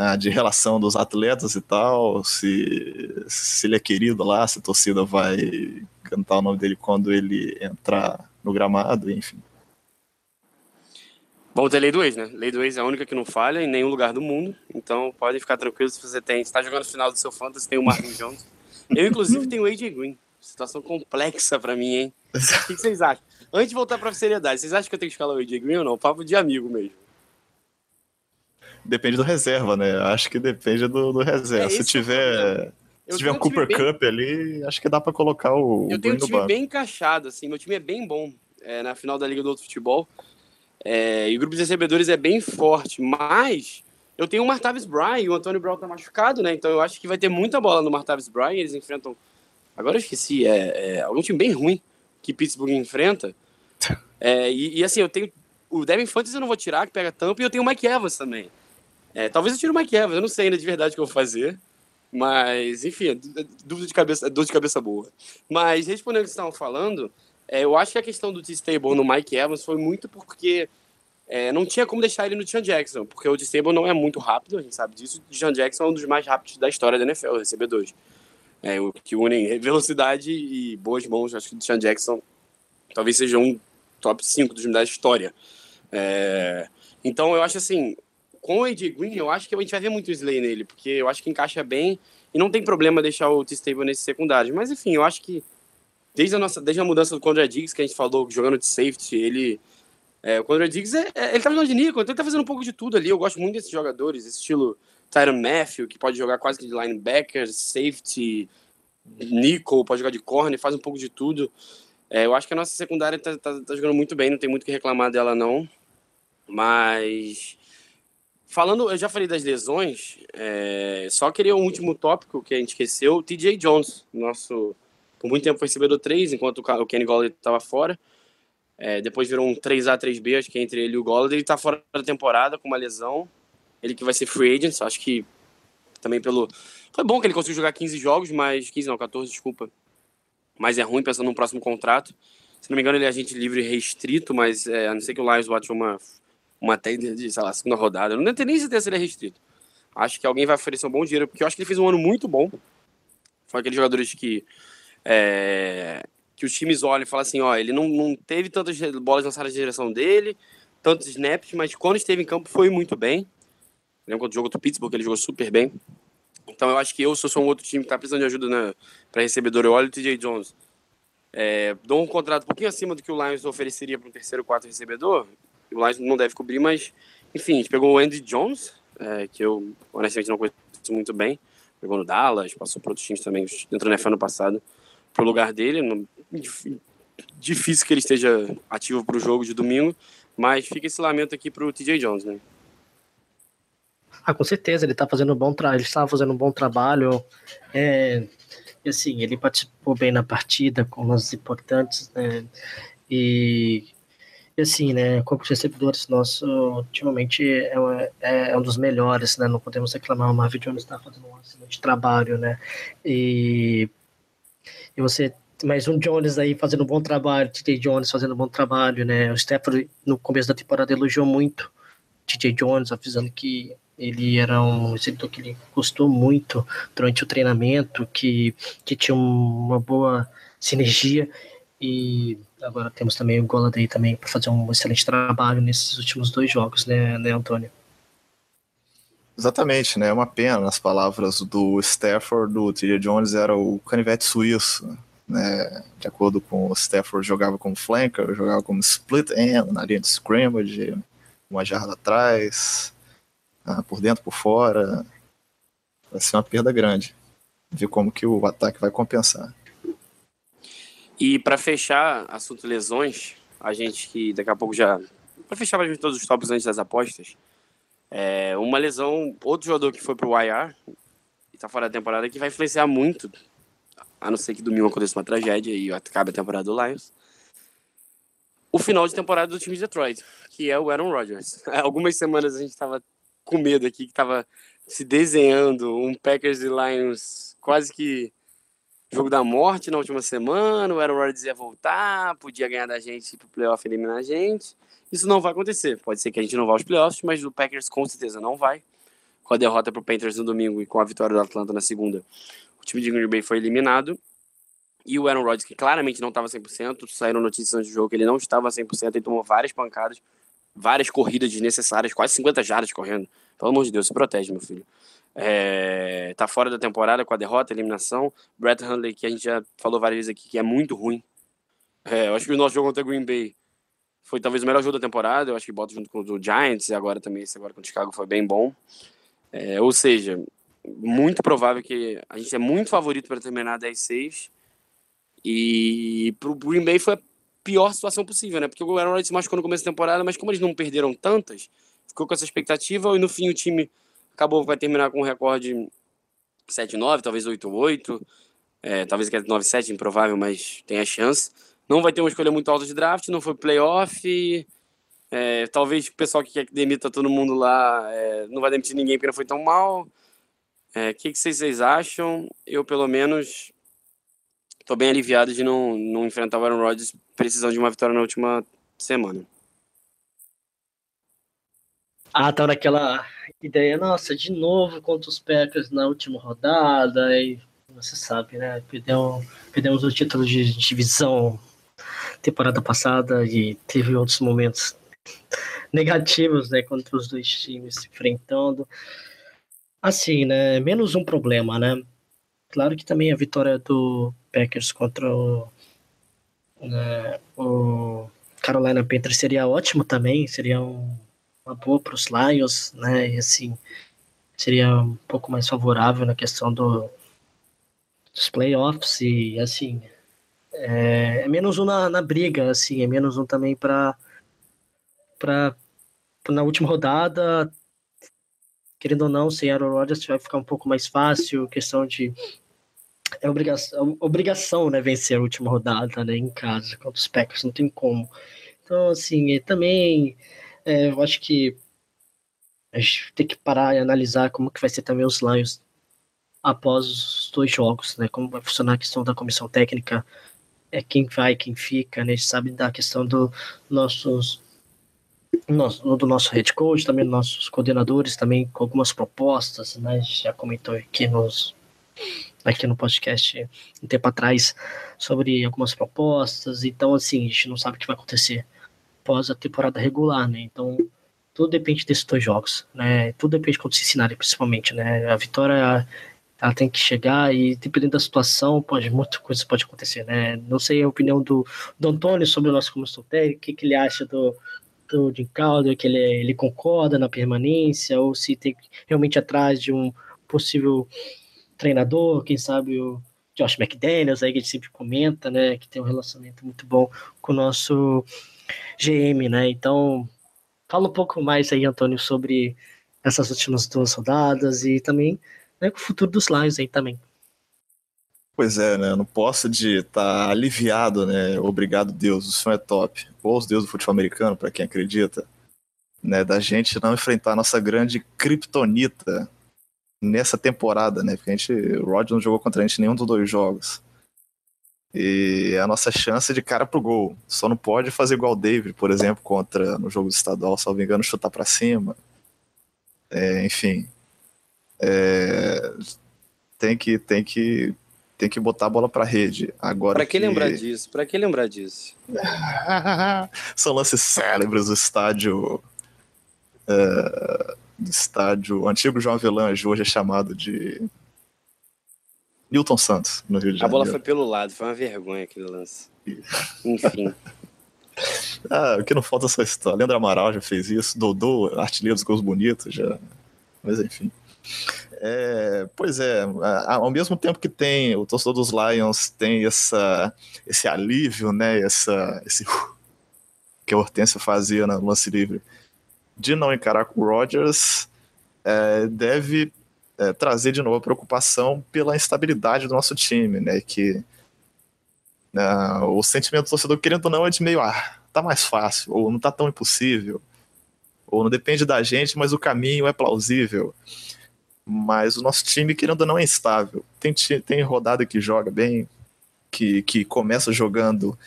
ah, de relação dos atletas e tal, se, se ele é querido lá, se a torcida vai cantar o nome dele quando ele entrar no gramado, enfim. Bom ter lei do ex, né? Lei do ex é a única que não falha em nenhum lugar do mundo. Então podem ficar tranquilos se você tem. está jogando no final do seu fantasy, tem o Marvin Jones. Eu, inclusive, tenho o AJ Green. Situação complexa para mim, hein? O que vocês acham? Antes de voltar pra seriedade, vocês acham que eu tenho que escalar o AJ Green ou não? Papo de amigo mesmo. Depende do reserva, né? Acho que depende do, do reserva. É, se tiver. Se tiver um Cooper bem... Cup ali, acho que dá para colocar o. Eu tenho um time bem encaixado, assim. Meu time é bem bom é, na final da Liga do Outro Futebol. É, e o grupo de recebedores é bem forte, mas eu tenho o Martavis Bryan e o Antônio Brown tá machucado, né? Então eu acho que vai ter muita bola no Martavis Bryan. Eles enfrentam. Agora eu esqueci, é, é algum time bem ruim que Pittsburgh enfrenta. É, e, e, assim, eu tenho. O Devin Fantasy eu não vou tirar, que pega tampa, e eu tenho o Mike Evans também. É, talvez eu tire o Mike Evans, eu não sei ainda de verdade o que eu vou fazer. Mas, enfim, é dúvida de cabeça, dor de cabeça boa. Mas, respondendo o que vocês estavam falando, é, eu acho que a questão do T-Stable no Mike Evans foi muito porque é, não tinha como deixar ele no Sean Jackson, porque o T-Stable não é muito rápido, a gente sabe disso. O Sean Jackson é um dos mais rápidos da história da NFL, recebedores. É, o que unem velocidade e boas mãos. Acho que o Sean Jackson talvez seja um top 5 dos da história. É, então, eu acho assim, com o AJ Green, eu acho que a gente vai ver muito Slay nele, porque eu acho que encaixa bem e não tem problema deixar o T-Stable nesse secundário. Mas, enfim, eu acho que desde a, nossa, desde a mudança do Conrad Diggs, que a gente falou, jogando de safety, ele... É, o Conrad Diggs, é, é, ele tá jogando de nickel, então ele tá fazendo um pouco de tudo ali. Eu gosto muito desses jogadores, estilo Tyron Matthew, que pode jogar quase que de linebacker, safety, nickel, pode jogar de corner, faz um pouco de tudo. É, eu acho que a nossa secundária tá, tá, tá jogando muito bem, não tem muito o que reclamar dela, não. Mas Falando, eu já falei das lesões, é, só queria um último tópico que a gente esqueceu, TJ Jones, nosso, por muito tempo foi recebedor 3, enquanto o Kenny Golladay estava fora, é, depois virou um 3A, 3B, acho que é entre ele e o Golladay, ele está fora da temporada com uma lesão, ele que vai ser free agent, acho que também pelo... Foi bom que ele conseguiu jogar 15 jogos, mas... 15 não, 14, desculpa. Mas é ruim pensando no próximo contrato. Se não me engano, ele é agente livre restrito, mas é, a não ser que o Lions bote uma uma tenda de, sei lá, segunda rodada. Eu não tenho nem certeza se ele é restrito. Acho que alguém vai oferecer um bom dinheiro, porque eu acho que ele fez um ano muito bom. Foi aqueles jogadores que. É, que os times olham e falam assim: ó, ele não, não teve tantas bolas lançadas na direção dele, tantos snaps, mas quando esteve em campo foi muito bem. Lembra quando jogou do Pittsburgh, ele jogou super bem. Então eu acho que eu, se eu sou um outro time que tá precisando de ajuda para recebedor, eu olho o TJ Jones. É, dou um contrato um pouquinho acima do que o Lions ofereceria para um terceiro, quarto recebedor, o Lions não deve cobrir, mas enfim, a gente pegou o Andy Jones, é, que eu honestamente não conheço muito bem. Pegou no Dallas, passou por outros times também, entrou na NFL ano passado, pro lugar dele. Não, difícil que ele esteja ativo para o jogo de domingo, mas fica esse lamento aqui pro TJ Jones, né? Ah, com certeza, ele tá fazendo um bom trabalho, ele estava fazendo um bom trabalho. É, assim, ele participou bem na partida, com lances importantes, né? E e assim, né, corpo de recebedores nosso ultimamente é, é, é, um dos melhores, né, não podemos reclamar, o Marvin Jones está fazendo um excelente trabalho, né, e, e você mais um Jones aí fazendo um bom trabalho, TJ Jones fazendo um bom trabalho, né, o Stafford no começo da temporada elogiou muito TJ Jones, avisando que ele era um receptor que ele gostou muito durante o treinamento, que, que tinha uma boa sinergia. E agora temos também o Goladay também para fazer um excelente trabalho nesses últimos dois jogos, né, né Antônio? Exatamente, né? É uma pena, nas palavras do Stafford, do T.J. Jones era o canivete suíço, né? De acordo com o Stafford, jogava como flanker, jogava como split end na linha de scrimmage, uma jarda atrás, ah, por dentro, por fora. Vai ser uma perda grande. Ver como que o ataque vai compensar. E para fechar assunto lesões, a gente que daqui a pouco já. Para fechar mais todos os tópicos antes das apostas, é uma lesão, outro jogador que foi pro IR e tá fora da temporada que vai influenciar muito, a não ser que domingo aconteça uma tragédia e acabe a temporada do Lions. O final de temporada do time de Detroit, que é o Aaron Rodgers. Algumas semanas a gente estava com medo aqui, que estava se desenhando um Packers e Lions quase que jogo da morte na última semana, o Aaron Rodgers ia voltar, podia ganhar da gente pro playoff e eliminar a gente. Isso não vai acontecer. Pode ser que a gente não vá aos playoffs, mas o Packers com certeza não vai. Com a derrota pro Panthers no domingo e com a vitória do Atlanta na segunda, o time de Green Bay foi eliminado. E o Aaron Rodgers, que claramente não estava 100%, saíram notícias antes do jogo que ele não estava 100%, ele tomou várias pancadas. várias corridas desnecessárias, quase 50 jardas correndo. Pelo amor de Deus, se protege, meu filho. É, tá fora da temporada com a derrota, eliminação. Brett Hundley, que a gente já falou várias vezes aqui, que é muito ruim. É, eu acho que o nosso jogo contra o Green Bay foi talvez o melhor jogo da temporada. Eu acho que bota junto com o Giants e agora também esse agora com o Chicago foi bem bom. É, ou seja, muito provável que a gente é muito favorito para terminar 10-6. E pro Green Bay foi a pior situação possível, né? Porque o Aaron Rodgers se machucou no começo da temporada, mas como eles não perderam tantas, ficou com essa expectativa e no fim o time acabou vai terminar com um recorde 7-9, talvez 8-8, é, talvez 9-7, improvável, mas tem a chance. Não vai ter uma escolha muito alta de draft, não foi playoff. É, talvez o pessoal que quer que demita todo mundo lá é, não vai demitir ninguém porque não foi tão mal. O é, que, que vocês acham? Eu, pelo menos, tô bem aliviado de não, não enfrentar o Aaron Rodgers precisando de uma vitória na última semana. Ah, tá naquela ideia, nossa, de novo contra os Packers na última rodada, e você sabe, né? Perdemos, perdemos o título de divisão temporada passada e teve outros momentos negativos, né, contra os dois times se enfrentando. Assim, né, menos um problema, né? Claro que também a vitória do Packers contra o, né, o Carolina Panthers seria ótimo também, seria um, uma boa para os Lions, né? E assim, seria um pouco mais favorável na questão do, dos playoffs e assim, é, é menos um na, na, briga, assim, é menos um também para para na última rodada, querendo ou não, sem Aaron Rodgers vai ficar um pouco mais fácil, questão de é obrigação, obrigação, né, vencer a última rodada, né, em casa contra os Packers, não tem como. Então, assim, também é, eu acho que a gente tem que parar e analisar como que vai ser também os Lions após os dois jogos, né, como vai funcionar a questão da comissão técnica, é quem vai, quem fica, né, a gente sabe da questão do nossos nosso, do nosso head coach, também dos nossos coordenadores, também com algumas propostas, né? A gente já comentou aqui nos, aqui no podcast um tempo atrás sobre algumas propostas. Então, assim, a gente não sabe o que vai acontecer após a temporada regular, né? Então, tudo depende desses dois jogos, né? Tudo depende contra o Cincinnati, principalmente, né? A vitória ela tem que chegar e dependendo da situação, pode muita coisa pode acontecer, né? Não sei a opinião do, do Antônio sobre o nosso comissão técnico, o que, que ele acha do, do Jim Calder, que ele, ele concorda na permanência, ou se tem realmente atrás de um possível treinador, quem sabe o Josh McDaniels, aí que a gente sempre comenta, né, que tem um relacionamento muito bom com o nosso GM, né, então fala um pouco mais aí, Antônio, sobre essas últimas duas rodadas e também né, o futuro dos Lions aí também. Pois é, né? Eu não posso de estar tá aliviado, né? Obrigado, Deus, o senhor é top. Ou os deuses do futebol americano, para quem acredita, né? Da gente não enfrentar a nossa grande kryptonita nessa temporada, né? Porque a gente, o Rod não jogou contra a gente em nenhum dos dois jogos. E é a nossa chance de cara pro gol. Só não pode fazer igual o David, por exemplo, contra no jogo estadual, se não me engano, chutar para cima. É, enfim. É, tem que tem que tem que botar a bola para rede. Agora Para que, que, lembrar disso? Para que lembrar disso? São lances célebres do estádio uh, do estádio o antigo João Avelange, hoje é chamado de Newton Santos, no Rio de Janeiro. A bola foi pelo lado, foi uma vergonha aquele lance. Enfim. ah, o que não falta é só história. Leandro Amaral já fez isso, Dodô, artilheiro dos gols bonitos, já. Mas enfim. É, pois é, ao mesmo tempo que tem o torcedor dos Lions tem essa, esse alívio, né, essa, esse que a Hortência fazia no lance livre, de não encarar com o Rodgers, é, deve é, trazer de novo a preocupação pela instabilidade do nosso time, né, que né, o sentimento do torcedor, querendo ou não, é de meio, ah, tá mais fácil, ou não tá tão impossível, ou não depende da gente, mas o caminho é plausível mas o nosso time, querendo ou não, é instável. Tem, tem rodada que joga bem, que, que começa jogando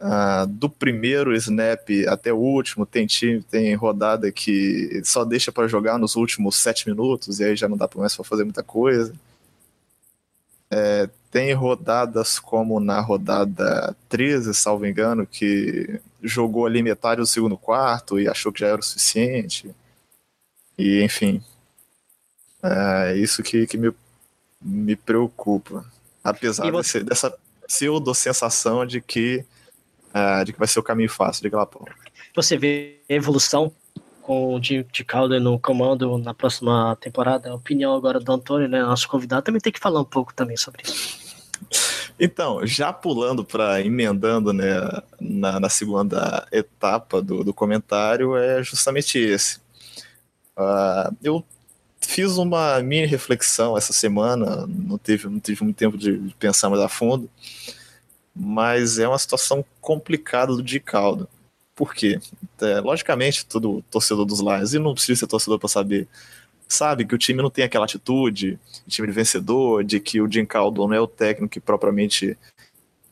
uh, do primeiro snap até o último. Tem time, tem rodada que só deixa para jogar nos últimos sete minutos e aí já não dá mais para fazer muita coisa. É, tem rodadas como na rodada 13, salvo engano, que jogou ali metade do segundo quarto e achou que já era o suficiente. E, enfim, é isso que, que me, me preocupa. Apesar você... desse, dessa pseudo-sensação de que, uh, de que vai ser o caminho fácil de Galapão. Você vê a evolução com o Jim de Calder no comando na próxima temporada? A opinião agora do Antônio, né, nosso convidado, também tem que falar um pouco também sobre isso. Então, já pulando para emendando né, na, na, segunda etapa do, do comentário, é justamente esse. Uh, eu fiz uma mini reflexão essa semana, não tive, não tive muito tempo de, de pensar mais a fundo, mas é uma situação complicada de caldo. Por quê? É, logicamente, todo torcedor dos Lions, e não precisa ser torcedor para saber, sabe que o time não tem aquela atitude, time de vencedor, de que o Jim não é o técnico que propriamente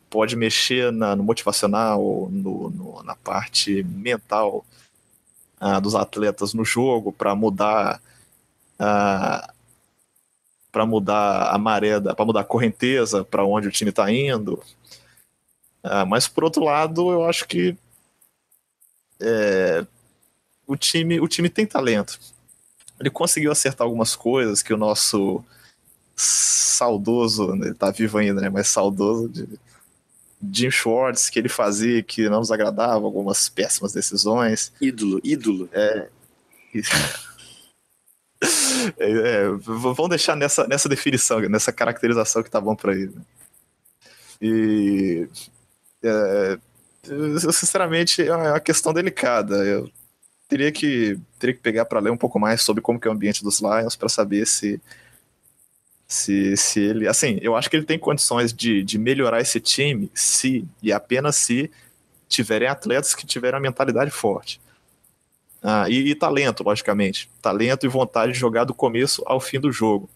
pode mexer na, no motivacional, no, no, na parte mental ah, dos atletas no jogo para mudar ah, para mudar a maré, para mudar a correnteza para onde o time está indo. Ah, mas por outro lado, eu acho que é, o time o time tem talento. Ele conseguiu acertar algumas coisas que o nosso saudoso, ele tá vivo ainda, né, mas saudoso de Jim Schwartz, que ele fazia que não nos agradava, algumas péssimas decisões. Ídolo, ídolo. É. é, é vamos deixar nessa, nessa definição, nessa caracterização que tá bom para ele. Né? E. É, sinceramente, é uma questão delicada. Eu teria que, teria que pegar para ler um pouco mais sobre como que é o ambiente dos Lions para saber se se, se ele. Assim, eu acho que ele tem condições de, de melhorar esse time se, e apenas se, tiverem atletas que tiverem uma mentalidade forte. Ah, e, e, talento, logicamente. Talento e vontade de jogar do começo ao fim do jogo.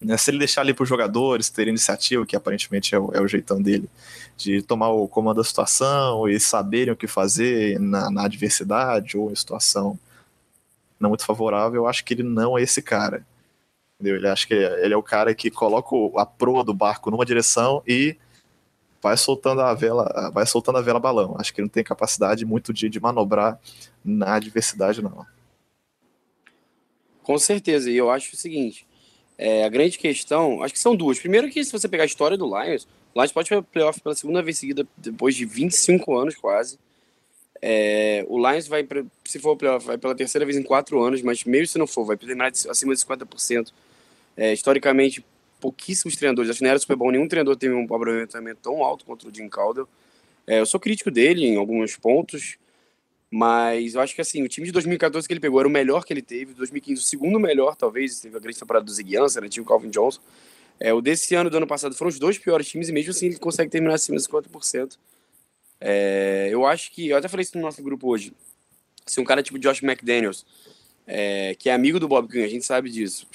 Né, se ele deixar ali para os jogadores terem iniciativa, que aparentemente é o, é o, jeitão dele, de tomar o comando da situação e saberem o que fazer na, na adversidade ou em situação não muito favorável, eu acho que ele não é esse cara. Entendeu? Ele acha que ele é o cara que coloca a proa do barco numa direção e vai soltando a vela, vai soltando a vela balão. Acho que ele não tem capacidade muito de, de manobrar na adversidade, não. Com certeza, e eu acho o seguinte: é, a grande questão, acho que são duas. Primeiro, que se você pegar a história do Lions, o Lions pode ir playoff pela segunda vez seguida, depois de 25 anos quase. É, o Lions vai, se for playoff, vai pela terceira vez em quatro anos, mas mesmo se não for, vai terminar acima de 50%. É, historicamente, pouquíssimos treinadores, acho que não era Super Bowl, nenhum treinador teve um aproveitamento tão alto contra o Jim Caldwell. É, eu sou crítico dele em alguns pontos, mas eu acho que assim, o time de 2014 que ele pegou era o melhor que ele teve, 2015 o segundo melhor, talvez, teve a grande temporada do Zig Answer, né, tinha o Calvin Johnson. É, o desse ano do ano passado foram os dois piores times e mesmo assim ele consegue terminar acima de 50%. É, eu acho que, eu até falei isso no nosso grupo hoje, se um cara tipo Josh McDaniels é, que é amigo do Bob Quinn, a gente sabe disso,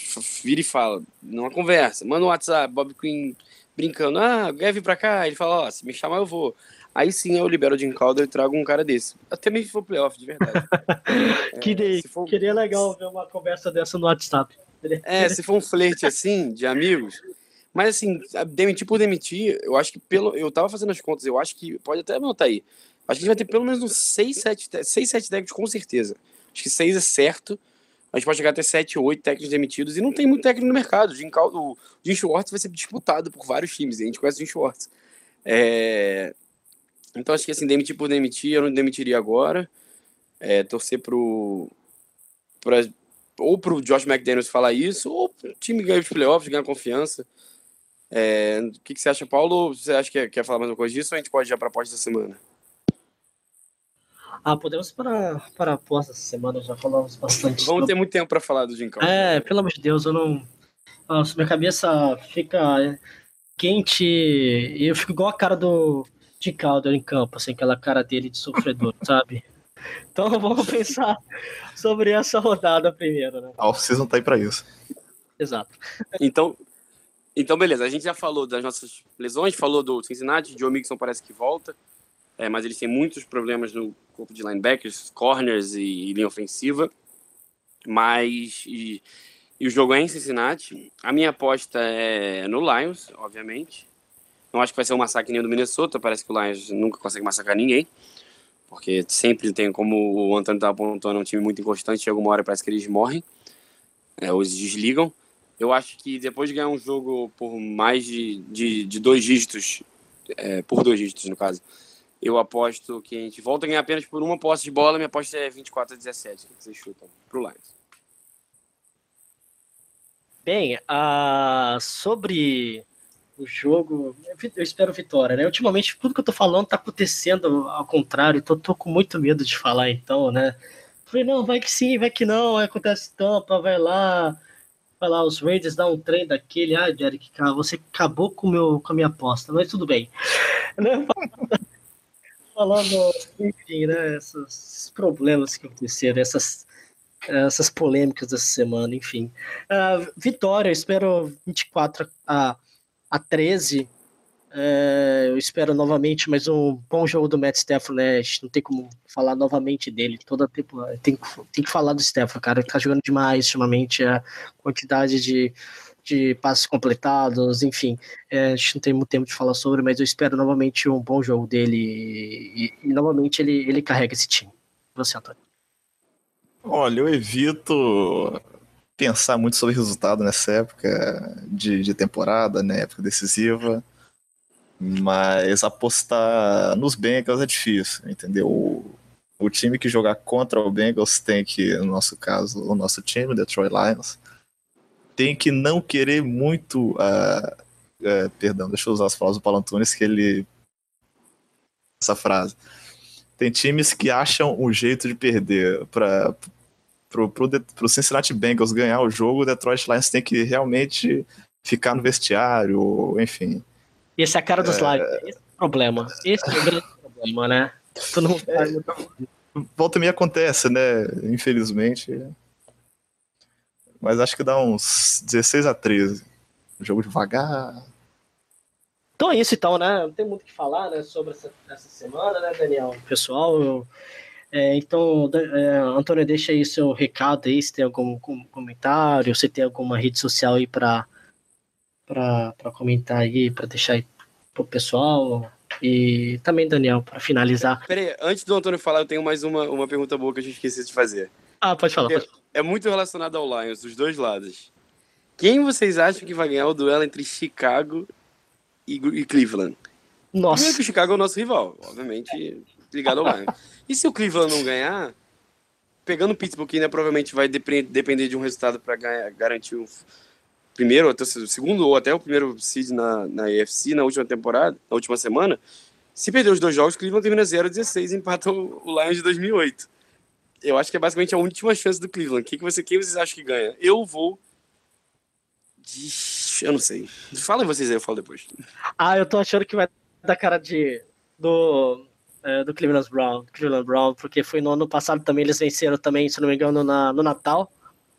vira e fala, numa conversa, manda um WhatsApp, Bob Quinn brincando, ah, vir pra cá? Ele fala, ó, oh, se me chamar eu vou. Aí sim eu libero o Jim Calder e trago um cara desse. Até mesmo se for playoff, de verdade. é, que for... Queria legal ver uma conversa dessa no WhatsApp. É, se for um flerte assim, de amigos. Mas assim, demitir por demitir, eu acho que pelo. Eu tava fazendo as contas, eu acho que. Pode até anotar aí. Acho que a gente vai ter pelo menos uns 6, 7, 6, 7 técnicos com certeza. Acho que seis é certo. A gente pode chegar até sete ou oito técnicos demitidos e não tem muito técnico no mercado. O Jim, o Jim Schwartz vai ser disputado por vários times. a gente conhece o Jim Schwartz. É... Então acho que assim, demitir por demitir, eu não demitiria agora. É, torcer pro. Pra, ou pro Josh McDaniels falar isso, ou pro time ganhar os playoffs, ganhar confiança. É, o que, que, você acha, Paulo? Você acha que quer, quer falar mais uma coisa disso ou a gente pode ir já para a próxima semana? Ah, podemos para para a próxima semana, já falamos bastante. Vamos ter muito tempo para falar do Jim É, pelo amor de Deus, eu não. Nossa, minha cabeça fica quente e eu fico igual a cara do de Calder em campo, assim, aquela cara dele de sofredor, sabe? Então vamos pensar sobre essa rodada primeiro, né? A off-season tá aí pra isso. Exato. Então, então, beleza, a gente já falou das nossas lesões, falou do Cincinnati, Joe Mixon parece que volta é, mas eles têm muitos problemas no corpo de linebackers, corners e, e linha ofensiva. Mas e, e, o jogo é em Cincinnati. A minha aposta é no Lions, obviamente. Não acho que vai ser um massacre nem do Minnesota, parece que o Lions nunca consegue massacrar ninguém. Porque sempre tem, como o Antônio estava apontando, é um time muito inconstante, chega uma hora parece que eles morrem, é, ou eles desligam. Eu acho que depois de ganhar um jogo por mais de, de, de dois dígitos, é, por dois dígitos no caso, eu aposto que a gente volta a ganhar apenas por uma posse de bola. Minha aposta é 24 a 17. O que vocês chutam pro Lions? Bem, uh, sobre o jogo, eu espero vitória, né? Ultimamente, tudo que eu tô falando tá acontecendo ao contrário, tô, tô com muito medo de falar, então, né? Falei, não, vai que sim, vai que não, acontece tampa, vai lá, vai lá, os Raiders dão um trem daquele, ah, Derek, você acabou com, meu, com a minha aposta, mas tudo bem. Né? falando, enfim, né, esses problemas que aconteceram, essas, essas polêmicas dessa semana, enfim. Uh, vitória, eu espero 24 a, a 13. É, eu espero novamente mais um bom jogo do Matt Stafford, né? Não tem como falar novamente dele. Toda tempo tem, tem que falar do Stafford, cara. Ele tá jogando demais ultimamente. A quantidade de de passes completados, enfim, é, a gente não tem muito tempo de falar sobre, mas eu espero novamente um bom jogo dele e, e, novamente ele, ele carrega esse time. Você, Antônio? Olha, eu evito pensar muito sobre resultado nessa época de, de temporada, né, época decisiva, mas apostar nos Bengals é difícil, entendeu? O, o time que jogar contra o Bengals tem que, no nosso caso, o nosso time, o Detroit Lions, tem que não querer muito. Uh, uh, perdão, deixa eu usar as palavras do Paulo que ele. Essa frase. Tem times que acham um jeito de perder. Para pro, pro, pro Cincinnati Bengals ganhar o jogo, o Detroit Lions tem que realmente ficar no vestiário, enfim. Esse é a cara dos é... Lions. Esse é o problema. Esse é o grande problema, né? Tu não é, volta e meia acontece, né? Infelizmente. Mas acho que dá uns 16 a 13. Um jogo devagar. Então é isso então, né? Não tem muito o que falar né, sobre essa, essa semana, né, Daniel? Pessoal, eu, é, então, é, Antônio, deixa aí seu recado aí, se tem algum, comentário, se tem alguma rede social aí para comentar aí, para deixar aí pro pessoal. E também, Daniel, para finalizar. Peraí, antes do Antônio falar, eu tenho mais uma, uma pergunta boa que a gente esqueci de fazer. Ah, pode falar, pode falar é muito relacionado ao Lions, dos dois lados. Quem vocês acham que vai ganhar o duelo entre Chicago e, e Cleveland? Nossa. Primeiro que o Chicago é o nosso rival, obviamente ligado ao Lions. E se o Cleveland não ganhar, pegando o Pittsburgh, que ainda provavelmente vai depender de um resultado para garantir o primeiro, até o segundo ou até o primeiro seed na, na AFC na última temporada, na última semana, se perder os dois jogos, Cleveland termina 0-16 e empata o, o Lions de 2008 eu acho que é basicamente a última chance do Cleveland. Quem, que você, quem vocês acham que ganha? Eu vou. Eu não sei. Falem vocês aí, eu falo depois. Ah, eu tô achando que vai dar cara de. do. É, do Cleveland Brown, Cleveland Brown, porque foi no ano passado também, eles venceram também, se não me engano, na, no Natal.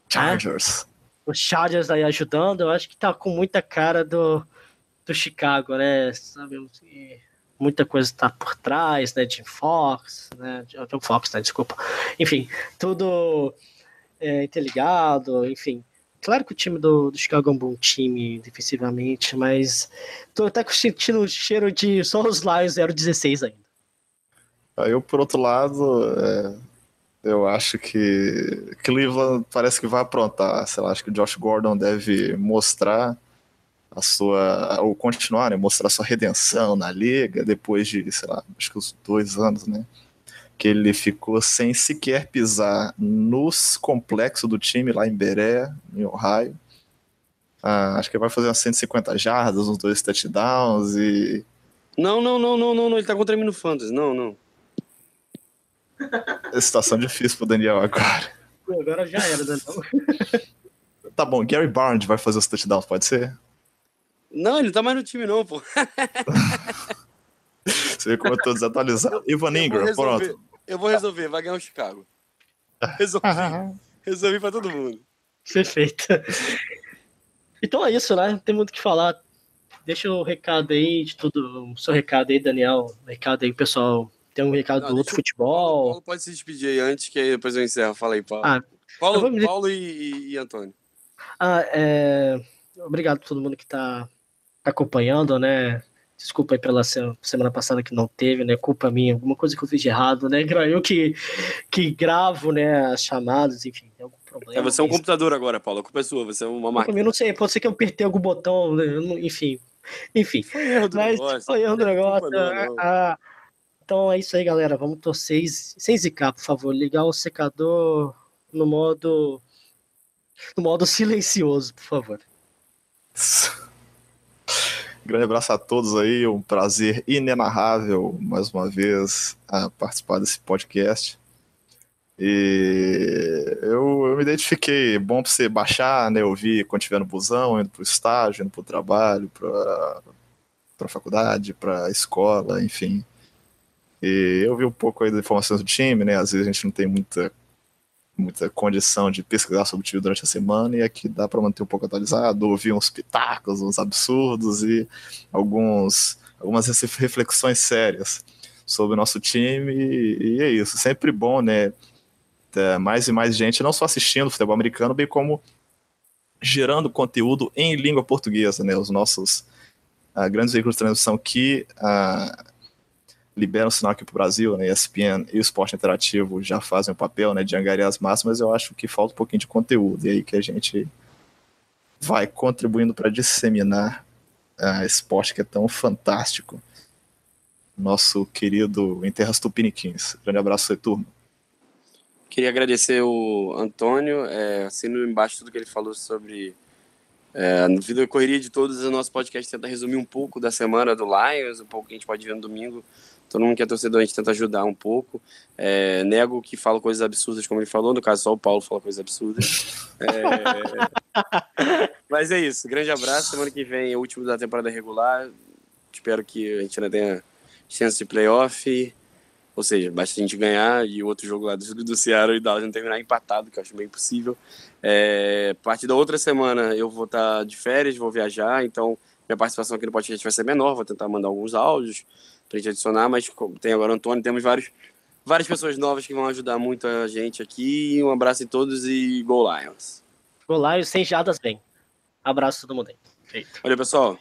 Chargers. Né? Os Chargers aí ajudando, eu acho que tá com muita cara do, do Chicago, né? Sabemos que muita coisa está por trás, né? De Fox, né? De Fox, né? Desculpa. Enfim, tudo é, interligado, enfim. Claro que o time do, do Chicago é um bom time defensivamente, mas tô até sentindo o cheiro de só os Lions 016 ainda. Eu, por outro lado, é, eu acho que Cleveland parece que vai aprontar. Sei lá, acho que o Josh Gordon deve mostrar a sua ou continuar, né, mostrar sua redenção na liga depois de, sei lá, acho que uns dois anos, né, que ele ficou sem sequer pisar nos complexos do time lá em Beré, em Ohio. Ah, acho que vai fazer umas 150 jardas, uns dois touchdowns e não, não, não, não, não, não. ele tá contra mim no Fantasy, não, não. Situação difícil pro Daniel agora. Agora já era, Daniel. tá bom, Gary Barnes vai fazer os touchdowns, pode ser? Não, ele não tá mais no time, não, pô. Você vê como eu tô desatualizado. Ivan Ingram, pronto. Eu vou resolver, vai ganhar o Chicago. Resolvi. Resolvi pra todo mundo. Perfeito. Então é isso, né? Tem muito o que falar. Deixa o recado aí de tudo. O seu recado aí, Daniel. Recado aí, pessoal. Tem um recado Não, do outro futebol. Paulo pode se despedir aí antes, que aí depois eu encerro. Fala aí, Paulo. Ah, Paulo, me... Paulo e, e, Antônio. Ah, é... Obrigado a todo mundo que tá acompanhando, né? Desculpa aí pela semana passada que não teve, né? Culpa minha, alguma coisa que eu fiz de errado, né? Eu que, que gravo, né, as chamadas, enfim, tem algum problema. É, você é um computador agora, Paulo, a culpa é sua, você é uma máquina. Eu não sei, pode ser que eu apertei algum botão, né? enfim. Enfim. Foi erro do mas negócio. Foi erro do negócio. Não, não. Ah, então é isso aí, galera. Vamos torcer sem zicar, por favor. Ligar o secador no modo. No modo silencioso, por favor. Grande abraço a todos aí, um prazer inenarrável mais uma vez a participar desse podcast. E eu, eu me identifiquei, bom para você baixar, né, ouvir quando estiver no busão, indo para o estágio, indo para o trabalho, para a faculdade, para a escola, enfim. E eu vi um pouco aí das informações do time, né, às vezes a gente não tem muita muita condição de pesquisar sobre o time durante a semana e aqui dá para manter um pouco atualizado, ouvir uns pitacos, uns absurdos e alguns, algumas reflexões sérias sobre o nosso time e, e é isso, sempre bom, né, ter mais e mais gente não só assistindo futebol americano, bem como gerando conteúdo em língua portuguesa, né, os nossos uh, grandes veículos de transmissão que uh, liberam sinal aqui para o Brasil, né? ESPN e o Esporte Interativo já fazem o papel né, de angariar as massas, mas eu acho que falta um pouquinho de conteúdo, e aí que a gente vai contribuindo para disseminar uh, esporte que é tão fantástico. Nosso querido Interras Tupiniquins. Grande abraço aí, turma. Queria agradecer o Antônio, é, assino embaixo tudo que ele falou sobre é, no vida correria de todos, o nosso podcast tenta resumir um pouco da semana do Lions, um pouco que a gente pode ver no domingo, todo mundo que é torcedor, a gente tenta ajudar um pouco. É, nego que fala coisas absurdas, como ele falou, no caso só o Paulo fala coisas absurdas. É... Mas é isso, grande abraço. Semana que vem é o último da temporada regular. Espero que a gente ainda tenha chance de playoff. Ou seja, basta a gente ganhar e o outro jogo lá do, do Ceará e Dallas não terminar empatado, que eu acho bem possível. É, a partir da outra semana eu vou estar de férias, vou viajar, então minha participação aqui no podcast vai ser menor, vou tentar mandar alguns áudios pra gente adicionar, mas tem agora o Antônio, temos vários, várias pessoas novas que vão ajudar muito a gente aqui. Um abraço em todos e Go Lions. Go Lions, sem jadas bem. Abraço todo mundo aí. Feito. Valeu, pessoal.